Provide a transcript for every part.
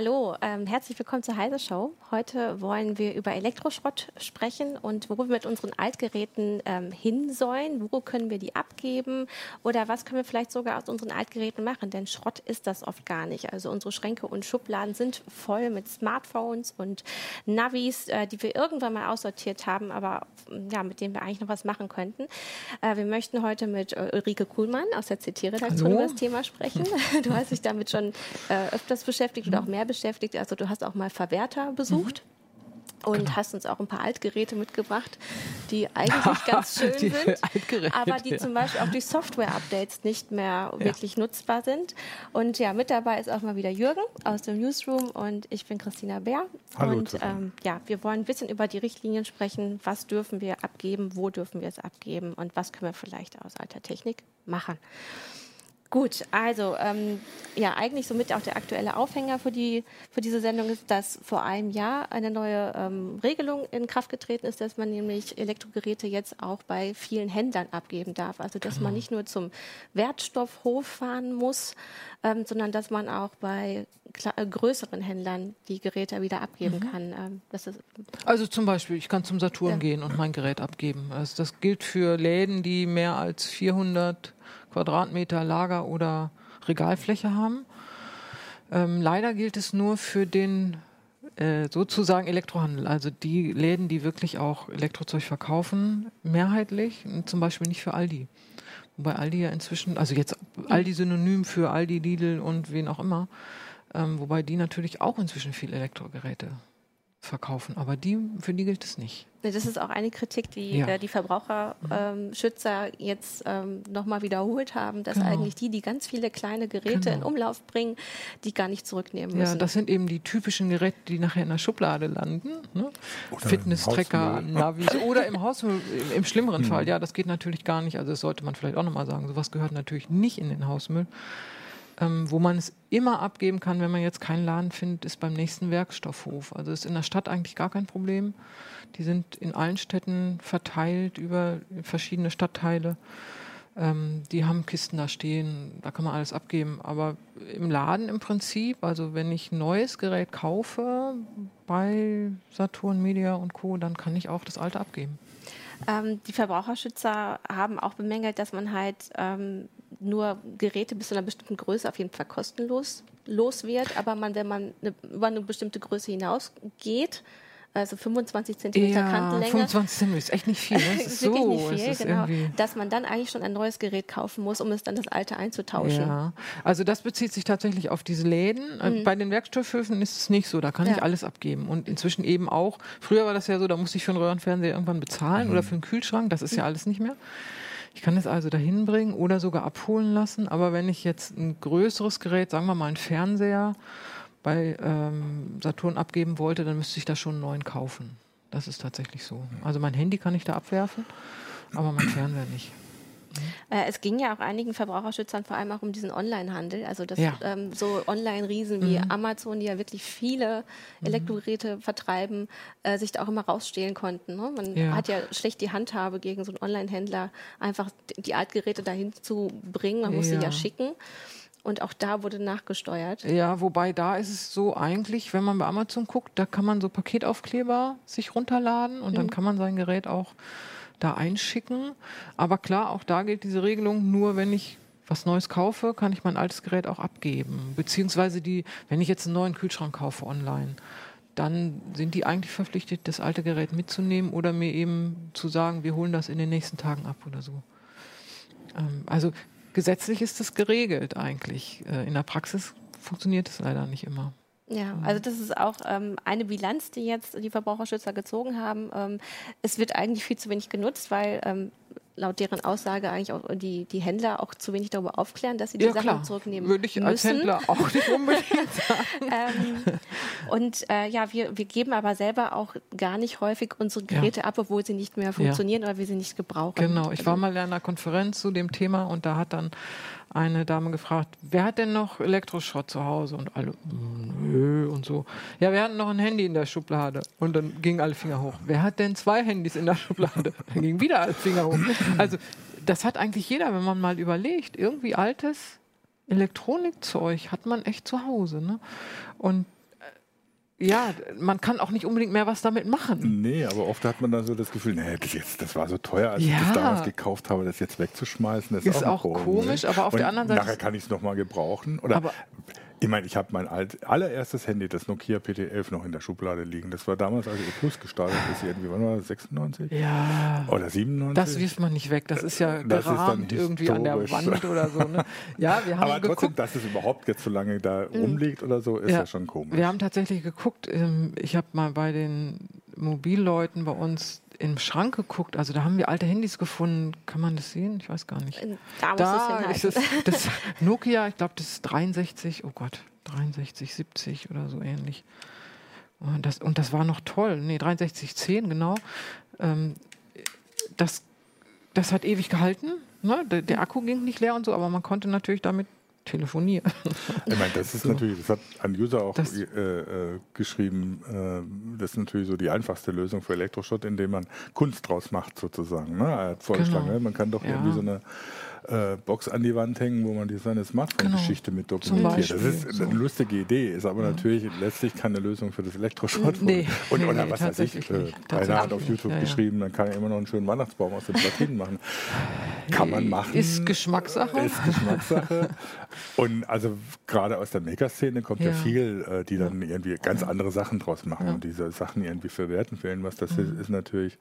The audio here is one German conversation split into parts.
Hallo, ähm, herzlich willkommen zur Heise Show. Heute wollen wir über Elektroschrott sprechen und wo wir mit unseren Altgeräten ähm, hin sollen. Wo können wir die abgeben oder was können wir vielleicht sogar aus unseren Altgeräten machen? Denn Schrott ist das oft gar nicht. Also unsere Schränke und Schubladen sind voll mit Smartphones und Navis, äh, die wir irgendwann mal aussortiert haben, aber ja, mit denen wir eigentlich noch was machen könnten. Äh, wir möchten heute mit äh, Ulrike Kuhlmann aus der CT-Redaktion über das Thema sprechen. Du hast dich damit schon äh, öfters beschäftigt oder auch mehr beschäftigt. Also du hast auch mal Verwerter besucht. Mhm. Und genau. hast uns auch ein paar Altgeräte mitgebracht, die eigentlich ganz schön sind, aber die ja. zum Beispiel auch durch Software-Updates nicht mehr ja. wirklich nutzbar sind. Und ja, mit dabei ist auch mal wieder Jürgen aus dem Newsroom und ich bin Christina Bär. Hallo, und ähm, ja, wir wollen ein bisschen über die Richtlinien sprechen. Was dürfen wir abgeben? Wo dürfen wir es abgeben? Und was können wir vielleicht aus alter Technik machen? Gut, also ähm, ja, eigentlich somit auch der aktuelle Aufhänger für, die, für diese Sendung ist, dass vor einem Jahr eine neue ähm, Regelung in Kraft getreten ist, dass man nämlich Elektrogeräte jetzt auch bei vielen Händlern abgeben darf. Also dass genau. man nicht nur zum Wertstoffhof fahren muss, ähm, sondern dass man auch bei äh, größeren Händlern die Geräte wieder abgeben mhm. kann. Ähm, also zum Beispiel, ich kann zum Saturn ja. gehen und mein Gerät abgeben. Also das gilt für Läden, die mehr als 400 Quadratmeter Lager oder Regalfläche haben. Ähm, leider gilt es nur für den äh, sozusagen Elektrohandel, also die Läden, die wirklich auch Elektrozeug verkaufen, mehrheitlich, zum Beispiel nicht für Aldi. Wobei Aldi ja inzwischen, also jetzt Aldi synonym für Aldi, Lidl und wen auch immer, ähm, wobei die natürlich auch inzwischen viel Elektrogeräte verkaufen. Aber die, für die gilt es nicht. Das ist auch eine Kritik, die ja. äh, die Verbraucherschützer ähm, jetzt ähm, nochmal wiederholt haben, dass genau. eigentlich die, die ganz viele kleine Geräte genau. in Umlauf bringen, die gar nicht zurücknehmen müssen. Ja, das sind eben die typischen Geräte, die nachher in der Schublade landen. Ne? Fitness-Tracker, Navis oder im Hausmüll, im, im schlimmeren mhm. Fall. Ja, das geht natürlich gar nicht. Also das sollte man vielleicht auch nochmal sagen. Sowas gehört natürlich nicht in den Hausmüll. Ähm, wo man es immer abgeben kann, wenn man jetzt keinen Laden findet, ist beim nächsten Werkstoffhof. Also ist in der Stadt eigentlich gar kein Problem. Die sind in allen Städten verteilt über verschiedene Stadtteile. Ähm, die haben Kisten da stehen, da kann man alles abgeben. Aber im Laden im Prinzip, also wenn ich ein neues Gerät kaufe bei Saturn, Media und Co., dann kann ich auch das alte abgeben. Ähm, die Verbraucherschützer haben auch bemängelt, dass man halt ähm, nur Geräte bis zu einer bestimmten Größe auf jeden Fall kostenlos los wird. Aber man, wenn man eine, über eine bestimmte Größe hinausgeht, also 25 Zentimeter ja, Kantenlänge. 25 Zentimeter ist echt nicht viel. Ne? ist so, nicht viel, genau. Dass man dann eigentlich schon ein neues Gerät kaufen muss, um es dann das alte einzutauschen. Ja, also das bezieht sich tatsächlich auf diese Läden. Äh, mhm. Bei den Werkstoffhöfen ist es nicht so. Da kann ja. ich alles abgeben. Und inzwischen eben auch. Früher war das ja so, da musste ich für einen Röhrenfernseher irgendwann bezahlen mhm. oder für einen Kühlschrank. Das ist ja mhm. alles nicht mehr. Ich kann es also dahin bringen oder sogar abholen lassen. Aber wenn ich jetzt ein größeres Gerät, sagen wir mal einen Fernseher, bei ähm, Saturn abgeben wollte, dann müsste ich da schon einen neuen kaufen. Das ist tatsächlich so. Also mein Handy kann ich da abwerfen, aber mein Fernseher nicht. Äh, es ging ja auch einigen Verbraucherschützern vor allem auch um diesen Online-Handel. Also dass ja. ähm, so Online-Riesen wie mhm. Amazon, die ja wirklich viele mhm. Elektrogeräte mhm. vertreiben, äh, sich da auch immer rausstehlen konnten. Ne? Man ja. hat ja schlecht die Handhabe gegen so einen Online-Händler, einfach die Altgeräte dahin zu bringen. Man muss ja. sie ja schicken. Und auch da wurde nachgesteuert. Ja, wobei da ist es so eigentlich, wenn man bei Amazon guckt, da kann man so Paketaufkleber sich runterladen und mhm. dann kann man sein Gerät auch da einschicken. Aber klar, auch da gilt diese Regelung, nur wenn ich was Neues kaufe, kann ich mein altes Gerät auch abgeben. Beziehungsweise die, wenn ich jetzt einen neuen Kühlschrank kaufe online, dann sind die eigentlich verpflichtet, das alte Gerät mitzunehmen oder mir eben zu sagen, wir holen das in den nächsten Tagen ab oder so. Ähm, also gesetzlich ist das geregelt eigentlich. Äh, in der Praxis funktioniert es leider nicht immer. Ja, mhm. also das ist auch ähm, eine Bilanz, die jetzt die Verbraucherschützer gezogen haben. Ähm, es wird eigentlich viel zu wenig genutzt, weil ähm, laut deren Aussage eigentlich auch die, die Händler auch zu wenig darüber aufklären, dass sie die ja, Sachen klar. zurücknehmen Würde ich müssen. als Händler auch nicht unbedingt sagen. ähm, und äh, ja, wir, wir geben aber selber auch gar nicht häufig unsere Geräte ja. ab, obwohl sie nicht mehr funktionieren ja. oder wir sie nicht gebrauchen. Genau, ich war mal in einer Konferenz zu dem Thema und da hat dann eine Dame gefragt, wer hat denn noch Elektroschrott zu Hause? Und alle, nö, und so. Ja, wir hatten noch ein Handy in der Schublade. Und dann gingen alle Finger hoch. Wer hat denn zwei Handys in der Schublade? Dann gingen wieder alle Finger hoch. Also, das hat eigentlich jeder, wenn man mal überlegt. Irgendwie altes Elektronikzeug hat man echt zu Hause. Ne? Und ja, man kann auch nicht unbedingt mehr was damit machen. Nee, aber oft hat man dann so das Gefühl, nee, das, jetzt, das war so teuer, als ja. ich das damals gekauft habe, das jetzt wegzuschmeißen, das ist, ist auch, auch komisch, aber auf Und der anderen Seite. Nachher kann ich es nochmal gebrauchen. Oder ich meine, ich habe mein alt, allererstes Handy, das Nokia PT11, noch in der Schublade liegen. Das war damals, als E Plus gestartet ist, irgendwie, wann war das, 96? Ja. Oder 97? Das wirft man nicht weg. Das ist ja das gerahmt ist irgendwie an der Wand oder so. Ne? Ja, wir haben Aber trotzdem, dass es überhaupt jetzt so lange da mhm. rumliegt oder so, ist ja, ja schon komisch. Wir haben tatsächlich geguckt, ähm, ich habe mal bei den Mobilleuten bei uns im Schrank geguckt. Also da haben wir alte Handys gefunden. Kann man das sehen? Ich weiß gar nicht. Da, da ist es das Nokia, ich glaube, das ist 63, oh Gott, 63, 70 oder so ähnlich. Und das, und das war noch toll. Nee, 6310, genau. Ähm, das, das hat ewig gehalten. Ne? Der, der, Akku ging nicht leer und so, aber man konnte natürlich damit telefonieren. Ich meine, das ist so. natürlich, das hat ein User auch äh, äh, geschrieben, äh, das ist natürlich so die einfachste Lösung für Elektroschrott, indem man Kunst draus macht sozusagen. Ne? Er hat vorgeschlagen, genau. Ne? man kann doch ja. irgendwie so eine äh, Box an die Wand hängen, wo man die seine Smartphone-Geschichte genau. mit dokumentiert. Das ist so. eine lustige Idee, ist aber ja. natürlich letztlich keine Lösung für das Elektroschrott. Nee, und, nee, oder nee, was weiß ich, äh, einer hat auf YouTube ja, geschrieben, dann kann er immer noch einen schönen Weihnachtsbaum aus den Platinen machen. Kann man machen. Ist Geschmackssache. Ist Geschmackssache. und also gerade aus der Maker-Szene kommt ja, viel, äh, die dann irgendwie ganz andere Sachen draus machen und diese Sachen irgendwie verwerten für irgendwas. Das mhm. ist, ist natürlich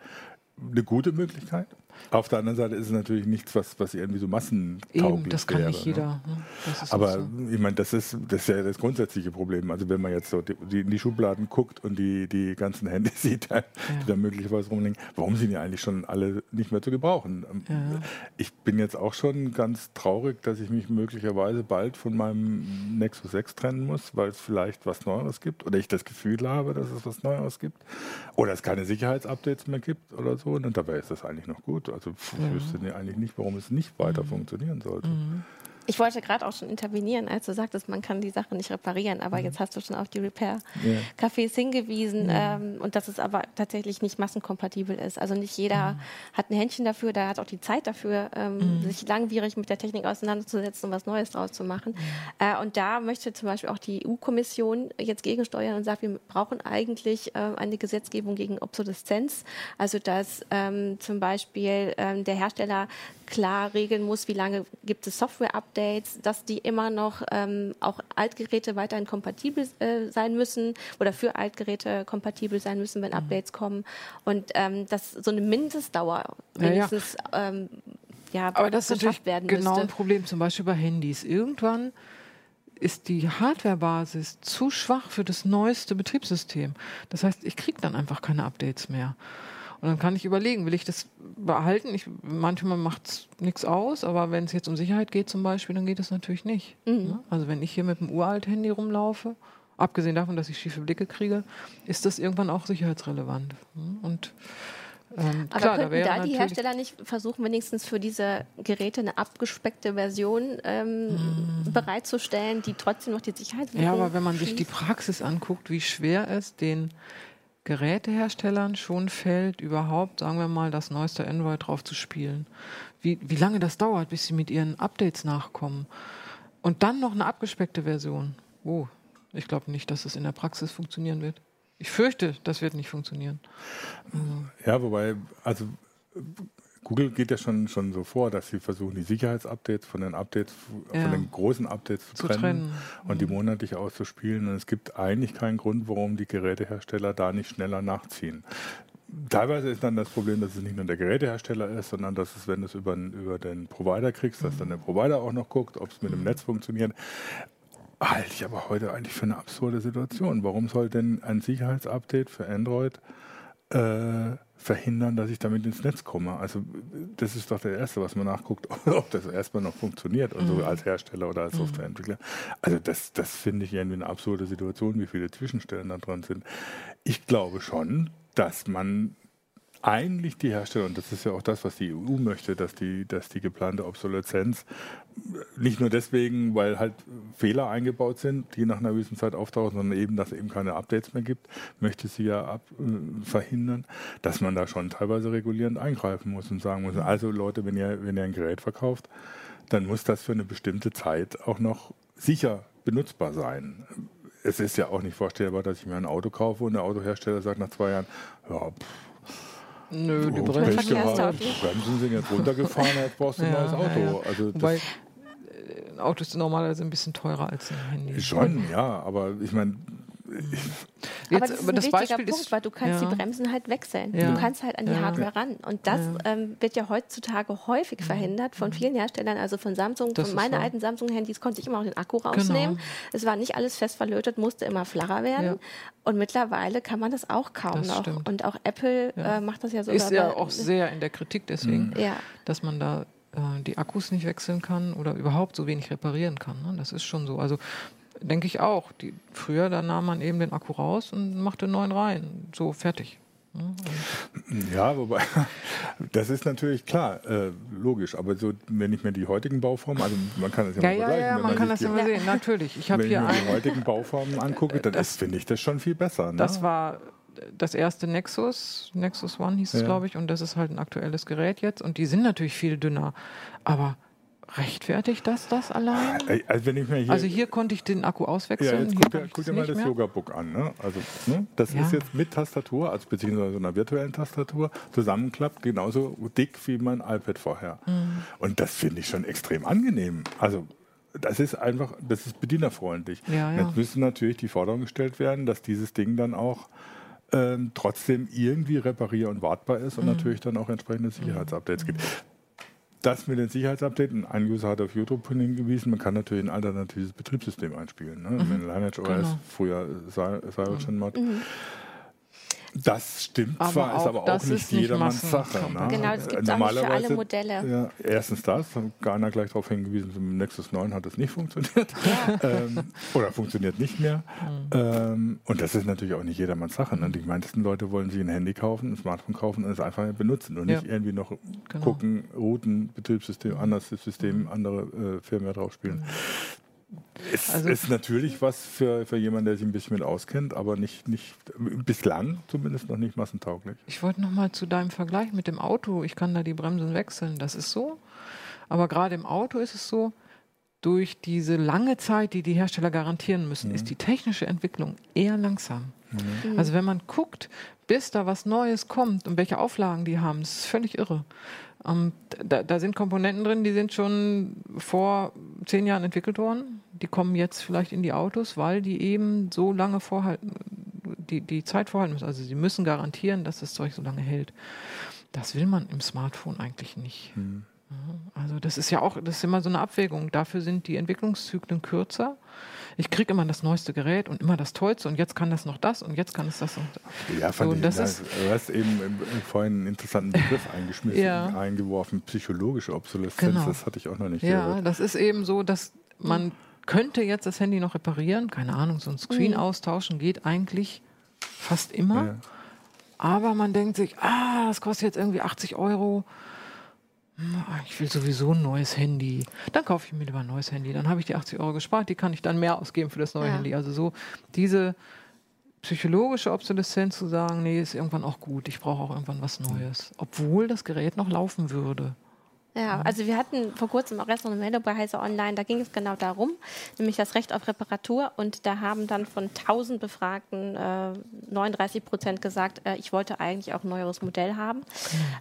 eine gute Möglichkeit. Auf der anderen Seite ist es natürlich nichts, was, was irgendwie so massentauglich Eben, das kann wäre, nicht jeder. Ne? ne? Aber so. ich meine, das ist, das ist ja das grundsätzliche Problem. Also wenn man jetzt so die, in die Schubladen guckt und die, die ganzen Handys sieht, die ja. da möglicherweise rumliegen, warum sind die eigentlich schon alle nicht mehr zu gebrauchen? Ähm, ja. Ich bin jetzt auch schon ganz traurig, dass ich mich möglicherweise bald von meinem Nexus 6 trennen muss, weil es vielleicht was Neueres gibt oder ich das Gefühl habe, dass es was Neueres gibt oder es keine Sicherheitsupdates mehr gibt oder so. Und dabei ist das eigentlich noch gut. Also ich ja. wüsste eigentlich nicht, warum es nicht weiter mhm. funktionieren sollte. Ich wollte gerade auch schon intervenieren, als du sagtest, man kann die Sache nicht reparieren, aber mhm. jetzt hast du schon auf die Repair-Cafés hingewiesen mhm. ähm, und dass es aber tatsächlich nicht massenkompatibel ist. Also nicht jeder mhm. hat ein Händchen dafür, der hat auch die Zeit dafür, ähm, mhm. sich langwierig mit der Technik auseinanderzusetzen und was Neues draus zu machen. Mhm. Äh, und da möchte zum Beispiel auch die EU-Kommission jetzt gegensteuern und sagt, wir brauchen eigentlich äh, eine Gesetzgebung gegen Obsoleszenz. Also dass ähm, zum Beispiel ähm, der Hersteller klar regeln muss, wie lange gibt es Software-Updates, dass die immer noch ähm, auch Altgeräte weiterhin kompatibel äh, sein müssen oder für Altgeräte kompatibel sein müssen, wenn mhm. Updates kommen. Und ähm, dass so eine Mindestdauer wenigstens ja, ja. Ähm, ja, Aber das ist natürlich werden genau müsste. ein Problem, zum Beispiel bei Handys. Irgendwann ist die Hardwarebasis zu schwach für das neueste Betriebssystem. Das heißt, ich kriege dann einfach keine Updates mehr. Und dann kann ich überlegen, will ich das behalten? Ich, manchmal macht es nichts aus, aber wenn es jetzt um Sicherheit geht zum Beispiel, dann geht es natürlich nicht. Mhm. Ne? Also wenn ich hier mit dem Uralt-Handy rumlaufe, abgesehen davon, dass ich schiefe Blicke kriege, ist das irgendwann auch sicherheitsrelevant. Ne? Und ähm, Aber klar, könnten da, da die Hersteller nicht versuchen, wenigstens für diese Geräte eine abgespeckte Version ähm, mm. bereitzustellen, die trotzdem noch die Sicherheit Ja, aber wenn man sich die Praxis anguckt, wie schwer es den Geräteherstellern schon fällt, überhaupt, sagen wir mal, das neueste Android drauf zu spielen. Wie, wie lange das dauert, bis sie mit ihren Updates nachkommen. Und dann noch eine abgespeckte Version. Oh, ich glaube nicht, dass es in der Praxis funktionieren wird. Ich fürchte, das wird nicht funktionieren. Ja, wobei, also Google geht ja schon, schon so vor, dass sie versuchen, die Sicherheitsupdates von den Updates, ja. von den großen Updates zu, zu trennen, trennen, und mhm. die monatlich auszuspielen. Und es gibt eigentlich keinen Grund, warum die Gerätehersteller da nicht schneller nachziehen. Teilweise ist dann das Problem, dass es nicht nur der Gerätehersteller ist, sondern dass es, wenn du es über, über den Provider kriegst, dass dann der Provider auch noch guckt, ob es mit dem mhm. Netz funktioniert. Halte ich aber heute eigentlich für eine absurde Situation. Warum soll denn ein Sicherheitsupdate für Android äh, verhindern, dass ich damit ins Netz komme. Also das ist doch der Erste, was man nachguckt, ob das erstmal noch funktioniert, also mhm. als Hersteller oder als mhm. Softwareentwickler. Also das, das finde ich irgendwie eine absurde Situation, wie viele Zwischenstellen da dran sind. Ich glaube schon, dass man eigentlich die Hersteller, und das ist ja auch das, was die EU möchte, dass die, dass die geplante Obsoleszenz nicht nur deswegen, weil halt Fehler eingebaut sind, die nach einer gewissen Zeit auftauchen, sondern eben, dass es eben keine Updates mehr gibt, möchte sie ja ab, äh, verhindern, dass man da schon teilweise regulierend eingreifen muss und sagen muss, also Leute, wenn ihr, wenn ihr ein Gerät verkauft, dann muss das für eine bestimmte Zeit auch noch sicher benutzbar sein. Es ist ja auch nicht vorstellbar, dass ich mir ein Auto kaufe und der Autohersteller sagt nach zwei Jahren, ja, pff, Nö, die Bremsen, Bremsen sind jetzt runtergefahren, jetzt brauchst du ein neues Auto. Ja, ja. Also Wobei, äh, ein Auto ist normalerweise ein bisschen teurer als ein Handy. Schon, ja, aber ich meine, Jetzt, aber das ist ein das wichtiger Beispiel Punkt, ist, weil du kannst ja. die Bremsen halt wechseln. Ja. Du kannst halt an die ja. Hardware ran. Und das ähm, wird ja heutzutage häufig verhindert von vielen Herstellern, also von Samsung. Das von meinen alten Samsung-Handys konnte ich immer auch den Akku rausnehmen. Genau. Es war nicht alles fest verlötet, musste immer flacher werden. Und mittlerweile kann man das auch kaum das noch. Stimmt. Und auch Apple äh, macht das ja so. Ist ja auch sehr in der Kritik deswegen, dass man da äh, die Akkus nicht wechseln kann oder überhaupt so wenig reparieren kann. Ne? Das ist schon so. Also denke ich auch. Die, früher, da nahm man eben den Akku raus und machte einen neuen rein. So, fertig. Ja, wobei, das ist natürlich klar, äh, logisch, aber so, wenn ich mir die heutigen Bauformen, also man kann das ja, ja mal vergleichen. Ja, ja, man, kann das ja mal sehen, natürlich. Ich wenn ich mir die heutigen Bauformen angucke, dann finde ich das schon viel besser. Ne? Das war das erste Nexus, Nexus One hieß es, glaube ich, und das ist halt ein aktuelles Gerät jetzt und die sind natürlich viel dünner, aber Rechtfertigt das das allein? Also, hier, also hier konnte ich den Akku auswechseln. Ja, jetzt guck, dir, guck dir mal das Yoga-Book an. Ne? Also, ne? Das ja. ist jetzt mit Tastatur, also beziehungsweise einer virtuellen Tastatur, zusammenklappt, genauso dick wie mein iPad vorher. Mhm. Und das finde ich schon extrem angenehm. Also das ist einfach, das ist bedienerfreundlich. Ja, ja. Jetzt müssen natürlich die Forderungen gestellt werden, dass dieses Ding dann auch ähm, trotzdem irgendwie reparier- und wartbar ist und mhm. natürlich dann auch entsprechende Sicherheitsupdates mhm. gibt das mit den Sicherheitsupdates, ein User hat auf YouTube hingewiesen, man kann natürlich ein alternatives Betriebssystem einspielen. Ne? Mhm. Lineage OS, genau. früher Cyrogen Mod. Mhm. Das stimmt aber zwar, ist aber auch nicht jedermanns Sache. Ne? Genau, das gibt es auch nicht für alle Modelle. Ja, erstens das, hat Garner gleich darauf hingewiesen, im Nexus 9 hat das nicht funktioniert. Ja. ähm, oder funktioniert nicht mehr. Mhm. Ähm, und das ist natürlich auch nicht jedermanns Sache. Ne? Die meisten Leute wollen sich ein Handy kaufen, ein Smartphone kaufen und es einfach benutzen und ja. nicht irgendwie noch genau. gucken, Routen, Betriebssystem, anderes System, andere äh, Firmware draufspielen. Mhm. Es also ist natürlich was für, für jemanden, der sich ein bisschen mit auskennt, aber nicht, nicht bislang zumindest noch nicht massentauglich. Ich wollte noch mal zu deinem Vergleich mit dem Auto. Ich kann da die Bremsen wechseln. Das ist so. Aber gerade im Auto ist es so, durch diese lange Zeit, die die Hersteller garantieren müssen, mhm. ist die technische Entwicklung eher langsam. Mhm. Also wenn man guckt, bis da was Neues kommt und welche Auflagen die haben, das ist völlig irre. Ähm, da, da, sind Komponenten drin, die sind schon vor zehn Jahren entwickelt worden. Die kommen jetzt vielleicht in die Autos, weil die eben so lange vorhalten, die, die Zeit vorhalten müssen. Also sie müssen garantieren, dass das Zeug so lange hält. Das will man im Smartphone eigentlich nicht. Mhm. Also das ist ja auch, das ist immer so eine Abwägung. Dafür sind die Entwicklungszyklen kürzer ich kriege immer das neueste Gerät und immer das Tollste und jetzt kann das noch das und jetzt kann es das. Und ja, fand so, ich, das ist, du hast eben vorhin einen interessanten Begriff eingeschmissen, ja. eingeworfen, psychologische Obsoleszenz, genau. das hatte ich auch noch nicht Ja, gehört. das ist eben so, dass man könnte jetzt das Handy noch reparieren, keine Ahnung, so ein Screen mhm. austauschen geht eigentlich fast immer. Ja. Aber man denkt sich, ah, das kostet jetzt irgendwie 80 Euro ich will sowieso ein neues Handy. Dann kaufe ich mir lieber ein neues Handy. Dann habe ich die 80 Euro gespart, die kann ich dann mehr ausgeben für das neue ja. Handy. Also so diese psychologische Obsoleszenz zu sagen, nee, ist irgendwann auch gut, ich brauche auch irgendwann was Neues. Obwohl das Gerät noch laufen würde. Ja, also wir hatten vor kurzem auch erst noch eine Meldung bei Heise Online, da ging es genau darum, nämlich das Recht auf Reparatur und da haben dann von 1000 Befragten äh, 39 Prozent gesagt, äh, ich wollte eigentlich auch ein neueres Modell haben, mhm.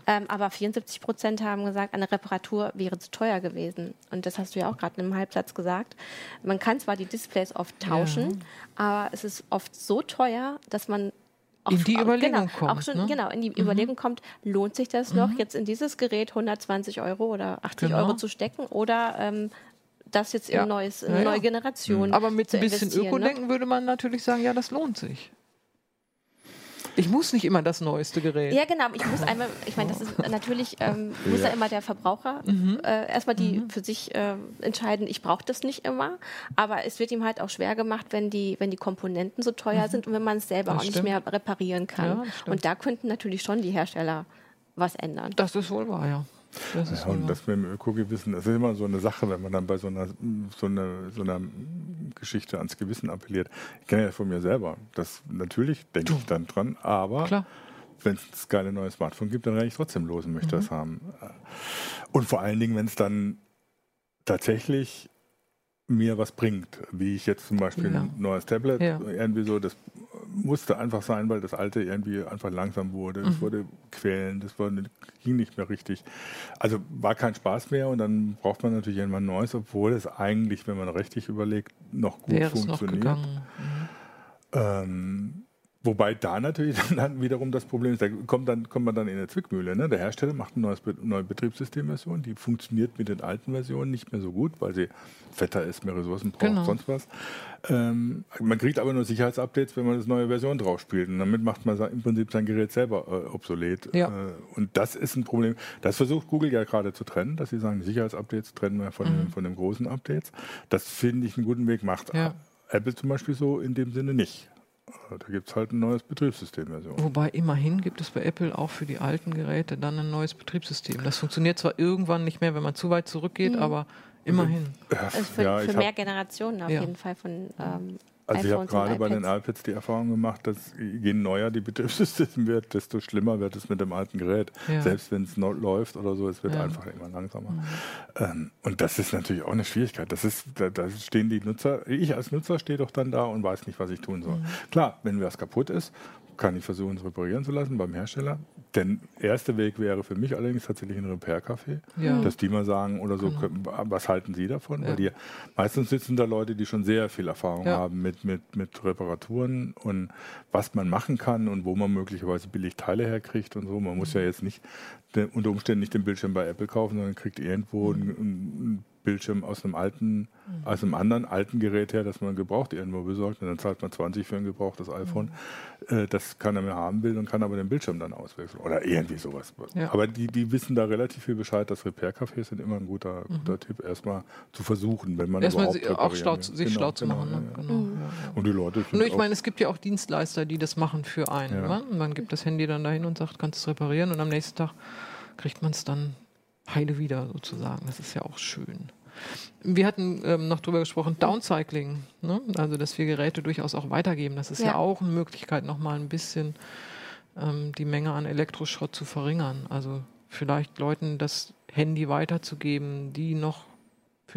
ähm, aber 74 Prozent haben gesagt, eine Reparatur wäre zu teuer gewesen und das hast du ja auch gerade in einem Halbsatz gesagt. Man kann zwar die Displays oft tauschen, ja. aber es ist oft so teuer, dass man in die Überlegung genau, kommt. Auch schon, ne? Genau, in die mhm. Überlegung kommt, lohnt sich das mhm. noch, jetzt in dieses Gerät 120 Euro oder 80 genau. Euro zu stecken oder ähm, das jetzt in, ja. neues, in eine ja, neue Generation. Mhm. Aber mit ein bisschen Öko-Denken ne? würde man natürlich sagen, ja, das lohnt sich. Ich muss nicht immer das neueste Gerät. Ja, genau. Ich muss einmal, ich meine, das ist natürlich, ähm, muss ja. ja immer der Verbraucher mhm. äh, erstmal die mhm. für sich äh, entscheiden, ich brauche das nicht immer. Aber es wird ihm halt auch schwer gemacht, wenn die, wenn die Komponenten so teuer mhm. sind und wenn man es selber das auch stimmt. nicht mehr reparieren kann. Ja, und da könnten natürlich schon die Hersteller was ändern. Das ist wohl wahr, ja. Das ja, und das mit dem Ökogewissen, das ist immer so eine Sache, wenn man dann bei so einer, so, eine, so einer Geschichte ans Gewissen appelliert. Ich kenne ja von mir selber. Das natürlich denke ich dann dran, aber wenn es das geile neue Smartphone gibt, dann renne ich trotzdem los und möchte mhm. das haben. Und vor allen Dingen, wenn es dann tatsächlich mir was bringt. Wie ich jetzt zum Beispiel ja. ein neues Tablet, ja. irgendwie so, das musste einfach sein, weil das alte irgendwie einfach langsam wurde. Es mhm. wurde quälend, das wurde, ging nicht mehr richtig. Also war kein Spaß mehr und dann braucht man natürlich irgendwann neues, obwohl es eigentlich, wenn man richtig überlegt, noch gut Wäre funktioniert. Noch mhm. ähm, Wobei da natürlich dann wiederum das Problem ist, da kommt, dann, kommt man dann in eine Zwickmühle. Ne? Der Hersteller macht eine neue Betriebssystemversion, die funktioniert mit den alten Versionen nicht mehr so gut, weil sie fetter ist, mehr Ressourcen braucht, genau. sonst was. Ähm, man kriegt aber nur Sicherheitsupdates, wenn man das neue Version drauf spielt. Und damit macht man im Prinzip sein Gerät selber äh, obsolet. Ja. Äh, und das ist ein Problem. Das versucht Google ja gerade zu trennen, dass sie sagen, Sicherheitsupdates trennen wir von, mhm. den, von den großen Updates. Das finde ich einen guten Weg, macht ja. Apple zum Beispiel so in dem Sinne nicht. Da gibt es halt ein neues Betriebssystem. Also. Wobei immerhin gibt es bei Apple auch für die alten Geräte dann ein neues Betriebssystem. Das funktioniert zwar irgendwann nicht mehr, wenn man zu weit zurückgeht, mhm. aber immerhin. Also für, ja, für mehr Generationen auf ja. jeden Fall von ähm, also ich habe gerade bei den iPads die Erfahrung gemacht, dass je neuer die Betriebssystem wird, desto schlimmer wird es mit dem alten Gerät. Ja. Selbst wenn es läuft oder so, es wird ja. einfach immer langsamer. Mhm. Ähm, und das ist natürlich auch eine Schwierigkeit. Das ist, da, da, stehen die Nutzer, ich als Nutzer stehe doch dann da und weiß nicht, was ich tun soll. Mhm. Klar, wenn was kaputt ist, kann ich versuchen, es reparieren zu lassen beim Hersteller. Der erste Weg wäre für mich allerdings tatsächlich ein Repair-Café, ja. dass die mal sagen oder so, genau. was halten Sie davon? Ja. Weil die, meistens sitzen da Leute, die schon sehr viel Erfahrung ja. haben mit, mit, mit Reparaturen und was man machen kann und wo man möglicherweise billig Teile herkriegt und so. Man muss ja jetzt nicht unter Umständen nicht den Bildschirm bei Apple kaufen, sondern kriegt irgendwo mhm. ein, ein Bildschirm aus einem alten, mhm. aus einem anderen alten Gerät her, das man gebraucht irgendwo besorgt. Und dann zahlt man 20 für ein gebrauchtes iPhone. Mhm. Äh, das keiner mehr haben will und kann aber den Bildschirm dann auswechseln. Oder irgendwie sowas. Ja. Aber die, die wissen da relativ viel Bescheid. Das Repair-Cafés sind immer ein guter, mhm. guter Tipp, erstmal zu versuchen, wenn man erstmal überhaupt auch schlau, sich genau, schlau zu genau, machen. Ne? Ja, genau. Mhm. Und die Leute Nur ich meine, es gibt ja auch Dienstleister, die das machen für einen. Ja. Man gibt das Handy dann dahin und sagt, kannst du es reparieren und am nächsten Tag kriegt man es dann heile wieder sozusagen. Das ist ja auch schön. Wir hatten ähm, noch drüber gesprochen, Downcycling, ne? also dass wir Geräte durchaus auch weitergeben. Das ist ja, ja auch eine Möglichkeit, nochmal ein bisschen ähm, die Menge an Elektroschrott zu verringern. Also vielleicht Leuten das Handy weiterzugeben, die noch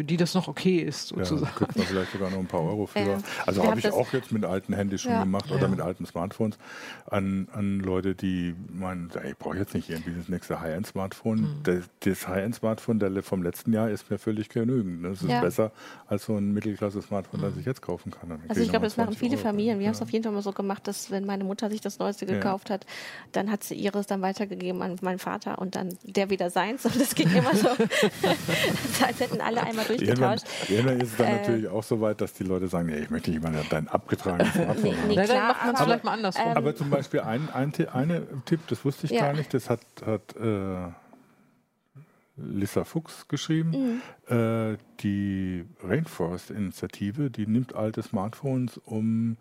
für die das noch okay ist, sozusagen. Ja, kriegt man vielleicht sogar noch ein paar Euro für. Ja. Also habe ich auch jetzt mit alten Handys schon ja. gemacht oder mit alten Smartphones an, an Leute, die meinen, ich brauche jetzt nicht irgendwie das nächste High-End-Smartphone. Mhm. Das, das High-End-Smartphone vom letzten Jahr ist mir völlig genügend. Das ist besser als so ein Mittelklasse-Smartphone, mhm. das ich jetzt kaufen kann. Dann also ich glaube, das machen viele Euro Familien. Wir haben es auf jeden Fall mal so gemacht, dass wenn meine Mutter sich das Neueste gekauft hat, dann hat sie ihres dann weitergegeben an meinen Vater und dann der wieder seins. Und das ging immer so, als hätten alle einmal durchgetauscht. Irgendwann, ist es dann äh, natürlich auch so weit, dass die Leute sagen, nee, ich möchte nicht mal dein abgetragenes Smartphone nee, nee, haben. Dann macht man es vielleicht mal andersrum. Ähm, aber zum Beispiel ein, ein, eine Tipp, das wusste ich ja. gar nicht, das hat, hat äh, Lissa Fuchs geschrieben. Mhm. Äh, die Rainforest-Initiative, die nimmt alte Smartphones, um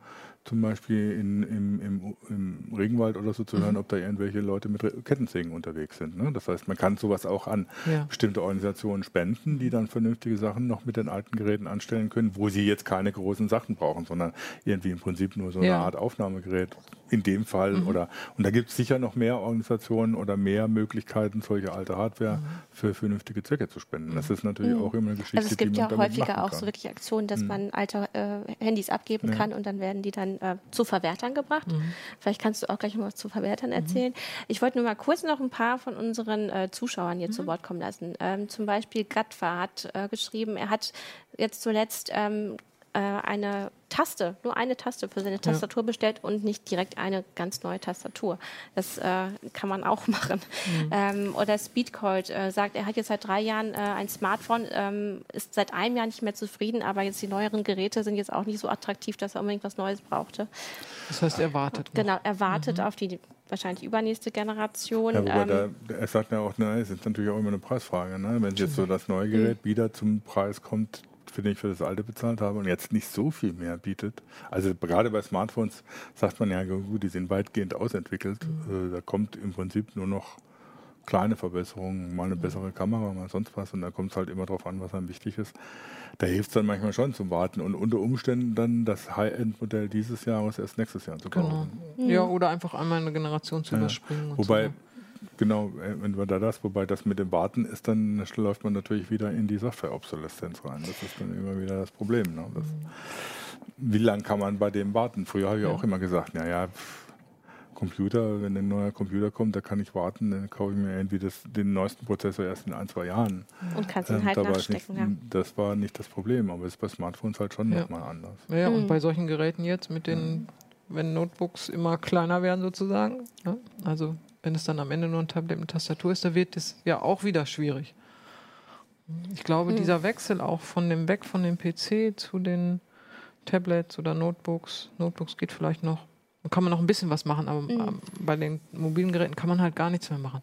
zum Beispiel in, im, im, im, Regenwald oder so zu hören, mhm. ob da irgendwelche Leute mit Kettensägen unterwegs sind. Ne? Das heißt, man kann sowas auch an ja. bestimmte Organisationen spenden, die dann vernünftige Sachen noch mit den alten Geräten anstellen können, wo sie jetzt keine großen Sachen brauchen, sondern irgendwie im Prinzip nur so eine ja. Art Aufnahmegerät in dem Fall. Mhm. Oder, und da gibt es sicher noch mehr Organisationen oder mehr Möglichkeiten, solche alte Hardware mhm. für vernünftige Zwecke zu spenden. Das ist natürlich mhm. auch immer eine Geschichte, also es gibt ja häufiger auch so wirklich Aktionen, dass mhm. man alte äh, Handys abgeben kann und dann werden die dann äh, zu Verwertern gebracht. Mhm. Vielleicht kannst du auch gleich noch was zu Verwertern erzählen. Mhm. Ich wollte nur mal kurz noch ein paar von unseren äh, Zuschauern hier mhm. zu Wort kommen lassen. Ähm, zum Beispiel Gatfa hat äh, geschrieben, er hat jetzt zuletzt ähm, äh, eine Taste, nur eine Taste für seine Tastatur ja. bestellt und nicht direkt eine ganz neue Tastatur. Das äh, kann man auch machen. Mhm. Ähm, oder Speedcold äh, sagt, er hat jetzt seit drei Jahren äh, ein Smartphone, ähm, ist seit einem Jahr nicht mehr zufrieden, aber jetzt die neueren Geräte sind jetzt auch nicht so attraktiv, dass er unbedingt was Neues brauchte. Das heißt, er wartet. Genau, er wartet mhm. auf die wahrscheinlich übernächste Generation. Ja, wobei ähm, da, er sagt ja auch, es ist natürlich auch immer eine Preisfrage. Ne? Wenn jetzt so das neue Gerät mhm. wieder zum Preis kommt, für den ich für das alte bezahlt habe und jetzt nicht so viel mehr bietet. Also gerade bei Smartphones sagt man ja, gut, die sind weitgehend ausentwickelt. Mhm. Äh, da kommt im Prinzip nur noch kleine Verbesserungen, mal eine mhm. bessere Kamera, mal sonst was und da kommt es halt immer darauf an, was einem wichtig ist. Da hilft es dann manchmal schon zum Warten und unter Umständen dann das High-End-Modell dieses Jahres erst nächstes Jahr zu kaufen. Genau. Ja, oder einfach einmal eine Generation zu ja. überspringen. Wobei, so genau, äh, wenn wir da das, wobei das mit dem Warten ist, dann läuft man natürlich wieder in die Software-Obsoleszenz rein. Das ist dann immer wieder das Problem. Ne? Das, wie lange kann man bei dem warten? Früher habe ich ja. auch immer gesagt, naja, Computer, wenn ein neuer Computer kommt, da kann ich warten, dann kaufe ich mir irgendwie das, den neuesten Prozessor erst in ein, zwei Jahren. Und kannst ihn ähm, halt nachstecken. Nicht, ja. Das war nicht das Problem, aber es ist bei Smartphones halt schon ja. nochmal anders. Ja, mhm. und bei solchen Geräten jetzt mit den, wenn Notebooks immer kleiner werden sozusagen, ne? also wenn es dann am Ende nur ein Tablet mit Tastatur ist, da wird es ja auch wieder schwierig. Ich glaube, mhm. dieser Wechsel auch von dem Weg von dem PC zu den Tablets oder Notebooks, Notebooks geht vielleicht noch, kann man noch ein bisschen was machen, aber mhm. bei den mobilen Geräten kann man halt gar nichts mehr machen.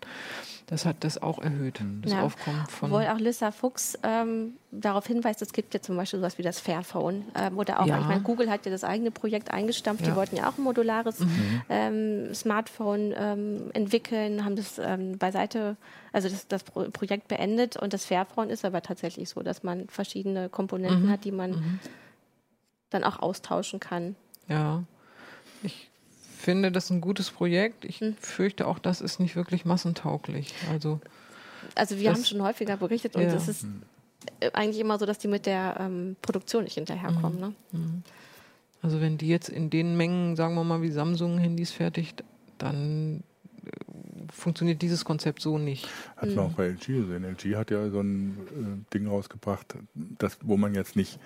Das hat das auch erhöht, mhm. das ja. Aufkommen von. Obwohl auch Lissa Fuchs ähm, darauf hinweist, es gibt ja zum Beispiel sowas wie das Fairphone. Ähm, oder auch, ja. ich meine, Google hat ja das eigene Projekt eingestampft, ja. die wollten ja auch ein modulares mhm. ähm, Smartphone ähm, entwickeln, haben das ähm, beiseite, also das, das Pro Projekt beendet und das Fairphone ist aber tatsächlich so, dass man verschiedene Komponenten mhm. hat, die man mhm. dann auch austauschen kann. Ja. Ich finde das ein gutes Projekt. Ich hm. fürchte auch, das ist nicht wirklich massentauglich. Also, also wir haben schon häufiger berichtet und ja. es ist äh, eigentlich immer so, dass die mit der ähm, Produktion nicht hinterherkommen. Mhm. Ne? Mhm. Also wenn die jetzt in den Mengen, sagen wir mal, wie Samsung Handys fertigt, dann äh, funktioniert dieses Konzept so nicht. Hat man mhm. auch bei LG gesehen. LG hat ja so ein äh, Ding rausgebracht, das, wo man jetzt nicht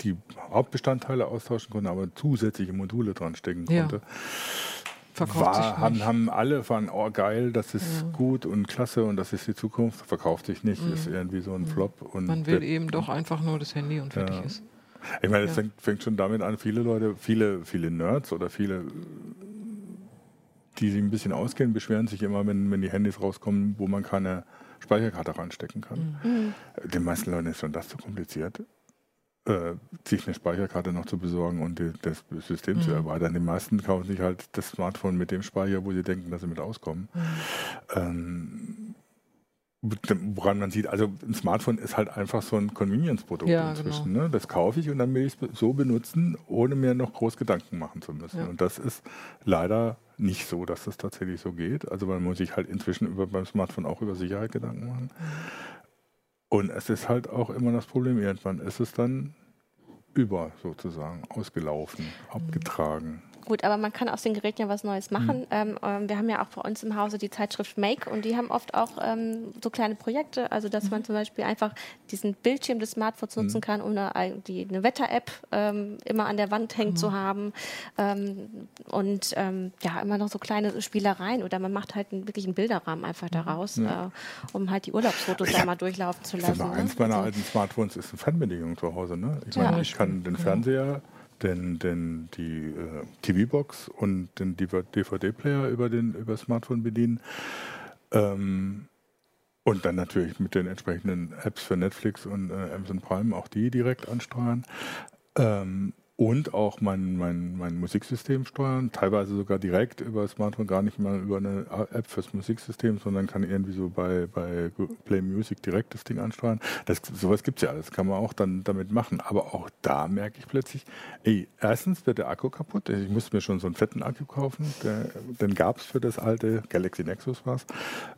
die Hauptbestandteile austauschen konnte, aber zusätzliche Module dran stecken konnte. Ja. Verkauft war, sich haben, haben alle fanden, oh geil, das ist ja. gut und klasse und das ist die Zukunft. Verkauft sich nicht, mhm. ist irgendwie so ein mhm. Flop. Und Man will eben doch einfach nur das Handy und fertig ja. ist. Ich meine, es fängt, fängt, schon damit an, viele Leute, viele, viele Nerds oder viele, die sich ein bisschen auskennen, beschweren sich immer, wenn, wenn die Handys rauskommen, wo man keine Speicherkarte reinstecken kann. Mhm. Den meisten Leuten ist schon das zu kompliziert äh, sich eine Speicherkarte noch zu besorgen und die, das System mhm. zu erweitern. Die meisten kaufen sich halt das Smartphone mit dem Speicher, wo sie denken, dass sie mit auskommen. Mhm. Ähm, woran man sieht, also ein Smartphone ist halt einfach so ein Convenience-Produkt ja, inzwischen. Genau. Ne? Das kaufe ich und dann will ich es so benutzen, ohne mir noch groß Gedanken machen zu müssen. Ja. Und das ist leider nicht so, dass das tatsächlich so geht. Also man muss sich halt inzwischen über, beim Smartphone auch über Sicherheit Gedanken machen. Und es ist halt auch immer das Problem, irgendwann ist es dann über sozusagen ausgelaufen, abgetragen. Gut, aber man kann aus den Geräten ja was Neues machen. Mhm. Ähm, wir haben ja auch bei uns im Hause die Zeitschrift Make und die haben oft auch ähm, so kleine Projekte, also dass mhm. man zum Beispiel einfach diesen Bildschirm des Smartphones nutzen mhm. kann, um eine, die, eine Wetter-App ähm, immer an der Wand hängen zu haben ähm, und ähm, ja, immer noch so kleine Spielereien oder man macht halt einen, wirklich einen Bilderrahmen einfach mhm. daraus, ja. äh, um halt die Urlaubsfotos da mal durchlaufen zu lassen. Ne? Eins meiner also, alten Smartphones ist eine Fernbedienung zu Hause. Ne? Ich meine, ich kann den Fernseher den, den, die äh, TV-Box und den DVD-Player über den über Smartphone bedienen. Ähm, und dann natürlich mit den entsprechenden Apps für Netflix und äh, Amazon Prime auch die direkt ansteuern. Ähm, und auch mein, mein, mein Musiksystem steuern, teilweise sogar direkt über das Smartphone, gar nicht mal über eine App fürs Musiksystem, sondern kann irgendwie so bei, bei Play Music direkt das Ding ansteuern. Das, sowas gibt's ja alles, kann man auch dann damit machen. Aber auch da merke ich plötzlich, ey, erstens wird der Akku kaputt, ich musste mir schon so einen fetten Akku kaufen, der, den gab's für das alte Galaxy Nexus was,